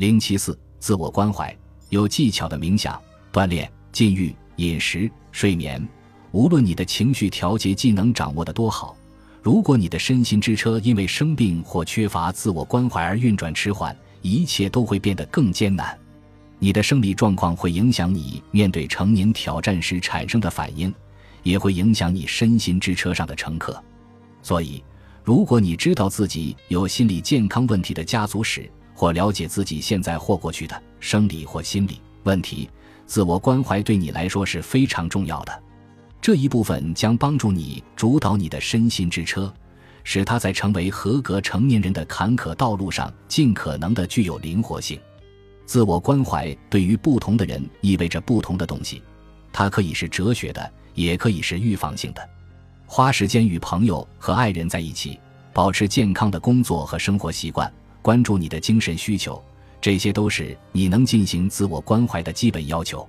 零七四，自我关怀，有技巧的冥想、锻炼、禁欲、饮食、睡眠。无论你的情绪调节技能掌握得多好，如果你的身心之车因为生病或缺乏自我关怀而运转迟缓，一切都会变得更艰难。你的生理状况会影响你面对成年挑战时产生的反应，也会影响你身心之车上的乘客。所以，如果你知道自己有心理健康问题的家族史，或了解自己现在或过去的生理或心理问题，自我关怀对你来说是非常重要的。这一部分将帮助你主导你的身心之车，使它在成为合格成年人的坎坷道路上尽可能的具有灵活性。自我关怀对于不同的人意味着不同的东西，它可以是哲学的，也可以是预防性的。花时间与朋友和爱人在一起，保持健康的工作和生活习惯，关注你的精神需求，这些都是你能进行自我关怀的基本要求。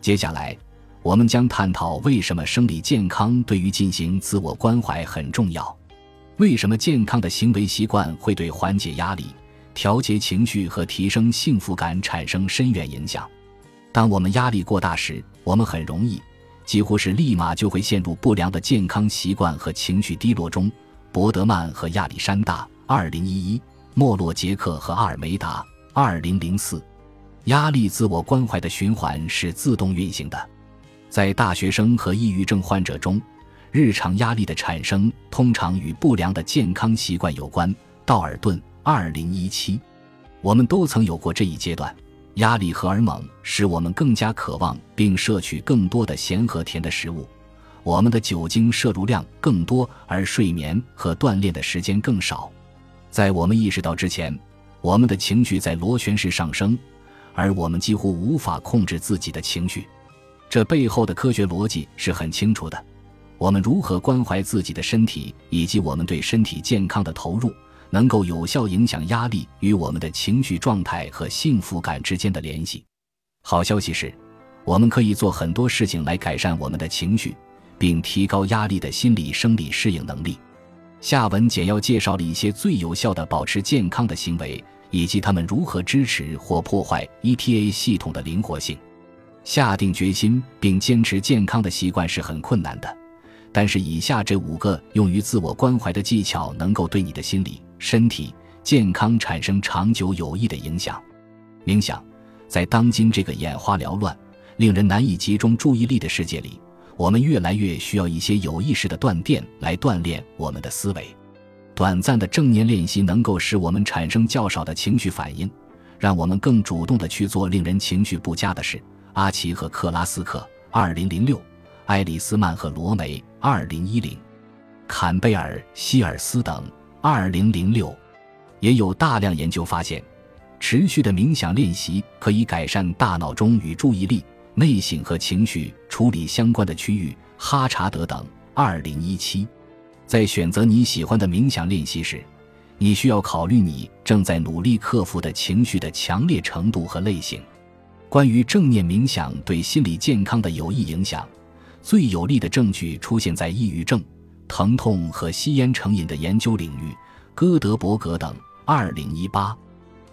接下来。我们将探讨为什么生理健康对于进行自我关怀很重要，为什么健康的行为习惯会对缓解压力、调节情绪和提升幸福感产生深远影响。当我们压力过大时，我们很容易，几乎是立马就会陷入不良的健康习惯和情绪低落中。伯德曼和亚历山大，二零一一；莫洛杰克和阿尔梅达，二零零四。压力自我关怀的循环是自动运行的。在大学生和抑郁症患者中，日常压力的产生通常与不良的健康习惯有关。道尔顿，二零一七。我们都曾有过这一阶段，压力荷尔蒙使我们更加渴望并摄取更多的咸和甜的食物，我们的酒精摄入量更多，而睡眠和锻炼的时间更少。在我们意识到之前，我们的情绪在螺旋式上升，而我们几乎无法控制自己的情绪。这背后的科学逻辑是很清楚的。我们如何关怀自己的身体，以及我们对身体健康的投入，能够有效影响压力与我们的情绪状态和幸福感之间的联系。好消息是，我们可以做很多事情来改善我们的情绪，并提高压力的心理生理适应能力。下文简要介绍了一些最有效的保持健康的行为，以及他们如何支持或破坏 ETA 系统的灵活性。下定决心并坚持健康的习惯是很困难的，但是以下这五个用于自我关怀的技巧能够对你的心理、身体健康产生长久有益的影响。冥想，在当今这个眼花缭乱、令人难以集中注意力的世界里，我们越来越需要一些有意识的断电来锻炼我们的思维。短暂的正念练习能够使我们产生较少的情绪反应，让我们更主动地去做令人情绪不佳的事。阿奇和克拉斯克，二零零六；爱丽丝曼和罗梅，二零一零；坎贝尔、希尔斯等，二零零六。也有大量研究发现，持续的冥想练习可以改善大脑中与注意力、内省和情绪处理相关的区域。哈查德等，二零一七。在选择你喜欢的冥想练习时，你需要考虑你正在努力克服的情绪的强烈程度和类型。关于正念冥想对心理健康的有益影响，最有力的证据出现在抑郁症、疼痛和吸烟成瘾的研究领域。戈德伯格等，二零一八。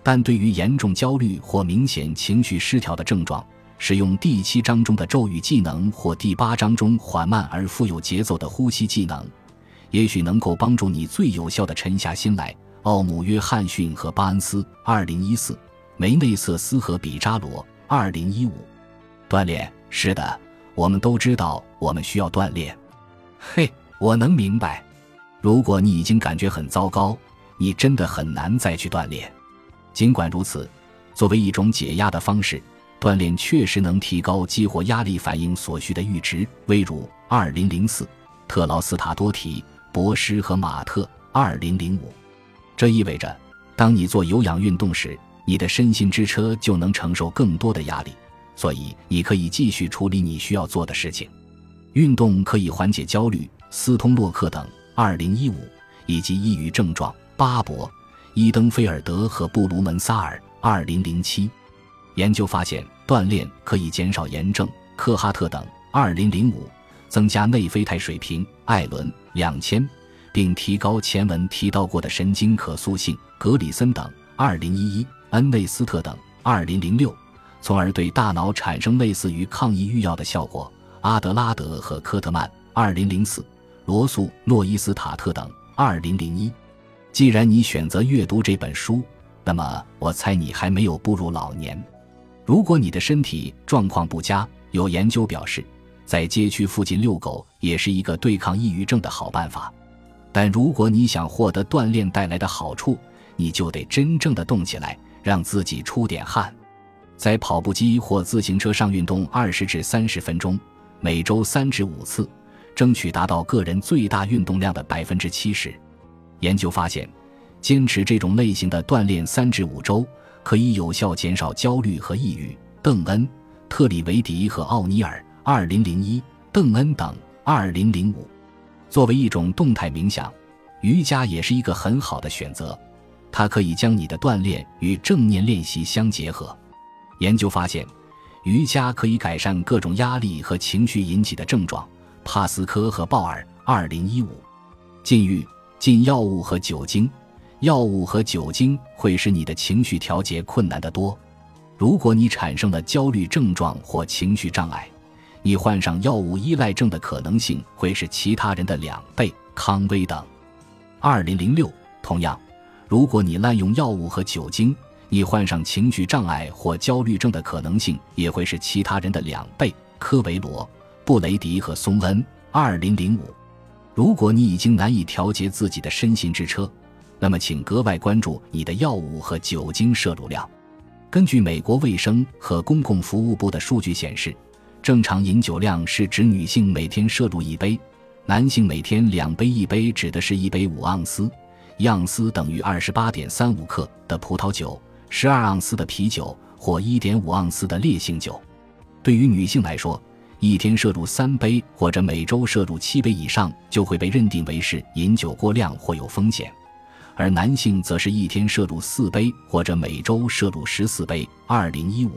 但对于严重焦虑或明显情绪失调的症状，使用第七章中的咒语技能或第八章中缓慢而富有节奏的呼吸技能，也许能够帮助你最有效的沉下心来。奥姆约翰逊和巴恩斯，二零一四。梅内瑟斯和比扎罗。二零一五，锻炼是的，我们都知道我们需要锻炼。嘿，我能明白。如果你已经感觉很糟糕，你真的很难再去锻炼。尽管如此，作为一种解压的方式，锻炼确实能提高激活压力反应所需的阈值。微如二零零四，特劳斯塔多提、博施和马特二零零五。这意味着，当你做有氧运动时。你的身心之车就能承受更多的压力，所以你可以继续处理你需要做的事情。运动可以缓解焦虑。斯通洛克等，二零一五，以及抑郁症状。巴博、伊登菲尔德和布鲁门萨尔，二零零七。研究发现，锻炼可以减少炎症。科哈特等，二零零五，增加内啡肽水平。艾伦，两千，并提高前文提到过的神经可塑性。格里森等，二零一一。恩内斯特等，二零零六，从而对大脑产生类似于抗抑郁药的效果。阿德拉德和科特曼，二零零四，罗素诺伊斯塔特等，二零零一。既然你选择阅读这本书，那么我猜你还没有步入老年。如果你的身体状况不佳，有研究表示，在街区附近遛狗也是一个对抗抑郁症的好办法。但如果你想获得锻炼带来的好处，你就得真正的动起来，让自己出点汗。在跑步机或自行车上运动二十至三十分钟，每周三至五次，争取达到个人最大运动量的百分之七十。研究发现，坚持这种类型的锻炼三至五周。可以有效减少焦虑和抑郁。邓恩、特里维迪和奥尼尔，二零零一；邓恩等，二零零五。作为一种动态冥想，瑜伽也是一个很好的选择。它可以将你的锻炼与正念练习相结合。研究发现，瑜伽可以改善各种压力和情绪引起的症状。帕斯科和鲍尔，二零一五。禁欲、禁药物和酒精。药物和酒精会使你的情绪调节困难得多。如果你产生了焦虑症状或情绪障碍，你患上药物依赖症的可能性会是其他人的两倍。康威等，二零零六。同样，如果你滥用药物和酒精，你患上情绪障碍或焦虑症的可能性也会是其他人的两倍。科维罗、布雷迪和松恩，二零零五。如果你已经难以调节自己的身心之车。那么，请格外关注你的药物和酒精摄入量。根据美国卫生和公共服务部的数据显示，正常饮酒量是指女性每天摄入一杯，男性每天两杯。一杯指的是一杯五盎司，一盎司等于二十八点三五克的葡萄酒，十二盎司的啤酒或一点五盎司的烈性酒。对于女性来说，一天摄入三杯或者每周摄入七杯以上，就会被认定为是饮酒过量或有风险。而男性则是一天摄入四杯，或者每周摄入十四杯。二零一五，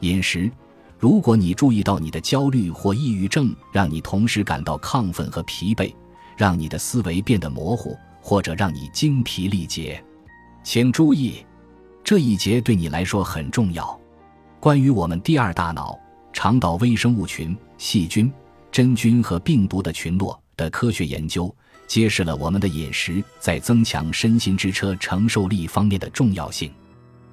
饮食。如果你注意到你的焦虑或抑郁症让你同时感到亢奋和疲惫，让你的思维变得模糊，或者让你精疲力竭，请注意，这一节对你来说很重要。关于我们第二大脑——肠道微生物群、细菌、真菌和病毒的群落的科学研究。揭示了我们的饮食在增强身心之车承受力方面的重要性。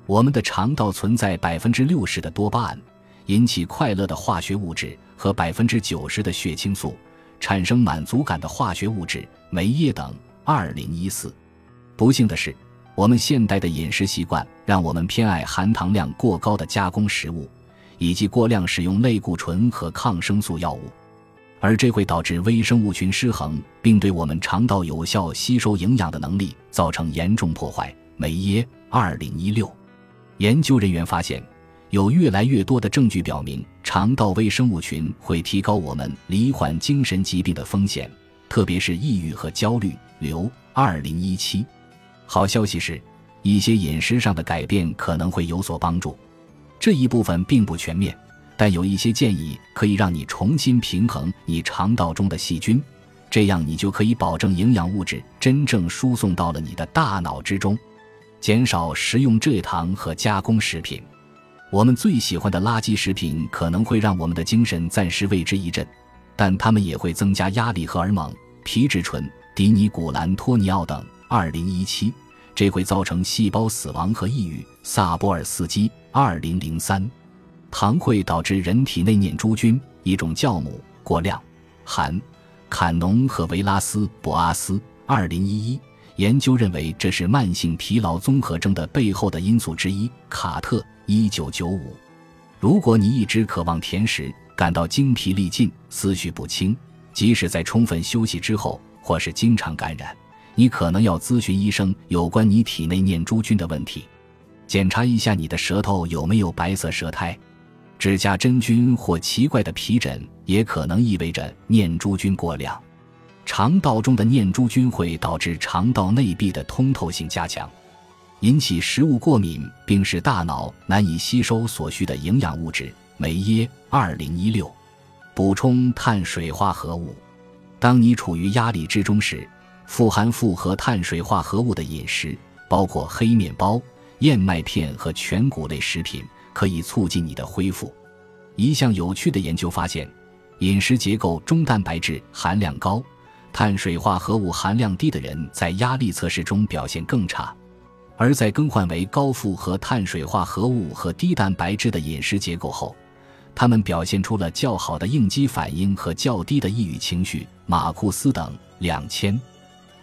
我们的肠道存在百分之六十的多巴胺，引起快乐的化学物质和百分之九十的血清素，产生满足感的化学物质酶液等。二零一四，不幸的是，我们现代的饮食习惯让我们偏爱含糖量过高的加工食物，以及过量使用类固醇和抗生素药物。而这会导致微生物群失衡，并对我们肠道有效吸收营养的能力造成严重破坏。梅耶，二零一六，研究人员发现，有越来越多的证据表明，肠道微生物群会提高我们罹患精神疾病的风险，特别是抑郁和焦虑。刘，二零一七，好消息是，一些饮食上的改变可能会有所帮助，这一部分并不全面。但有一些建议可以让你重新平衡你肠道中的细菌，这样你就可以保证营养物质真正输送到了你的大脑之中。减少食用蔗糖和加工食品。我们最喜欢的垃圾食品可能会让我们的精神暂时为之一振，但它们也会增加压力荷尔蒙皮质醇、迪尼古兰托尼奥等。二零一七，这会造成细胞死亡和抑郁。萨波尔斯基。二零零三。糖会导致人体内念珠菌一种酵母过量。含坎农和维拉斯博阿斯，二零一一研究认为这是慢性疲劳综合征的背后的因素之一。卡特，一九九五。如果你一直渴望甜食，感到精疲力尽、思绪不清，即使在充分休息之后，或是经常感染，你可能要咨询医生有关你体内念珠菌的问题。检查一下你的舌头有没有白色舌苔。指甲真菌或奇怪的皮疹也可能意味着念珠菌过量。肠道中的念珠菌会导致肠道内壁的通透性加强，引起食物过敏，并使大脑难以吸收所需的营养物质。梅耶，二零一六。补充碳水化合物。当你处于压力之中时，富含复合碳水化合物的饮食，包括黑面包、燕麦片和全谷类食品可以促进你的恢复。一项有趣的研究发现，饮食结构中蛋白质含量高、碳水化合物含量低的人在压力测试中表现更差，而在更换为高负荷碳水化合物和低蛋白质的饮食结构后，他们表现出了较好的应激反应和较低的抑郁情绪。马库斯等两千。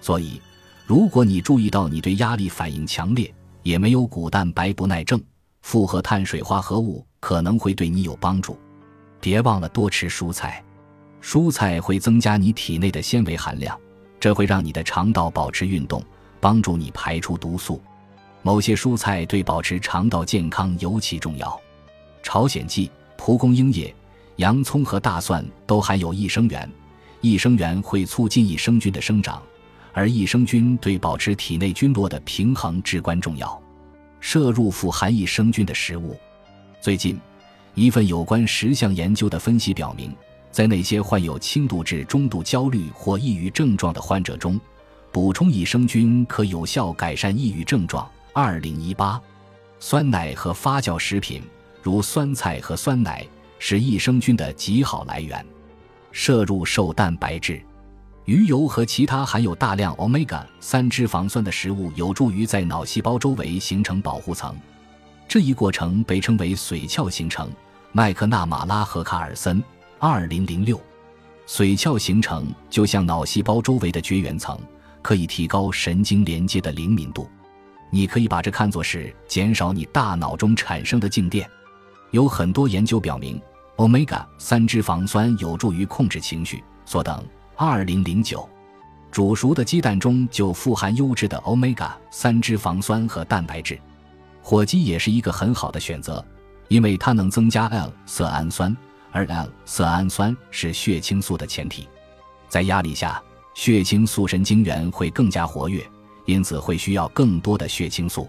所以，如果你注意到你对压力反应强烈，也没有谷蛋白不耐症，复合碳水化合物可能会对你有帮助。别忘了多吃蔬菜，蔬菜会增加你体内的纤维含量，这会让你的肠道保持运动，帮助你排出毒素。某些蔬菜对保持肠道健康尤其重要。朝鲜蓟、蒲公英叶、洋葱和大蒜都含有益生元，益生元会促进益生菌的生长。而益生菌对保持体内菌落的平衡至关重要。摄入富含益生菌的食物。最近，一份有关十项研究的分析表明，在那些患有轻度至中度焦虑或抑郁症状的患者中，补充益生菌可有效改善抑郁症状。二零一八，酸奶和发酵食品，如酸菜和酸奶，是益生菌的极好来源。摄入瘦蛋白质。鱼油和其他含有大量欧米伽三脂肪酸的食物有助于在脑细胞周围形成保护层，这一过程被称为髓鞘形成。麦克纳马拉和卡尔森，二零零六，髓鞘形成就像脑细胞周围的绝缘层，可以提高神经连接的灵敏度。你可以把这看作是减少你大脑中产生的静电。有很多研究表明，欧米伽三脂肪酸有助于控制情绪。所等。二零零九，煮熟的鸡蛋中就富含优质的 omega 三脂肪酸和蛋白质，火鸡也是一个很好的选择，因为它能增加 L 色氨酸，而 L 色氨酸是血清素的前提。在压力下，血清素神经元会更加活跃，因此会需要更多的血清素。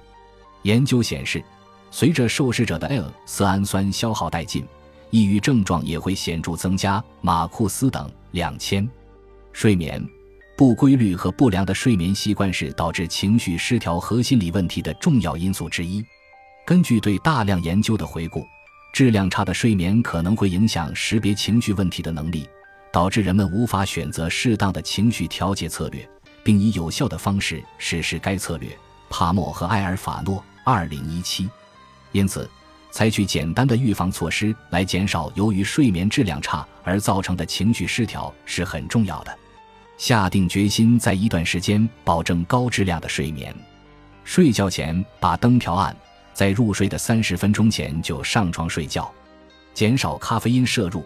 研究显示，随着受试者的 L 色氨酸消耗殆尽，抑郁症状也会显著增加。马库斯等两千。睡眠不规律和不良的睡眠习惯是导致情绪失调和心理问题的重要因素之一。根据对大量研究的回顾，质量差的睡眠可能会影响识别情绪问题的能力，导致人们无法选择适当的情绪调节策略，并以有效的方式实施该策略。帕默和埃尔法诺，二零一七。因此，采取简单的预防措施来减少由于睡眠质量差而造成的情绪失调是很重要的。下定决心在一段时间保证高质量的睡眠，睡觉前把灯调暗，在入睡的三十分钟前就上床睡觉，减少咖啡因摄入，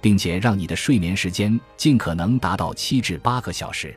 并且让你的睡眠时间尽可能达到七至八个小时。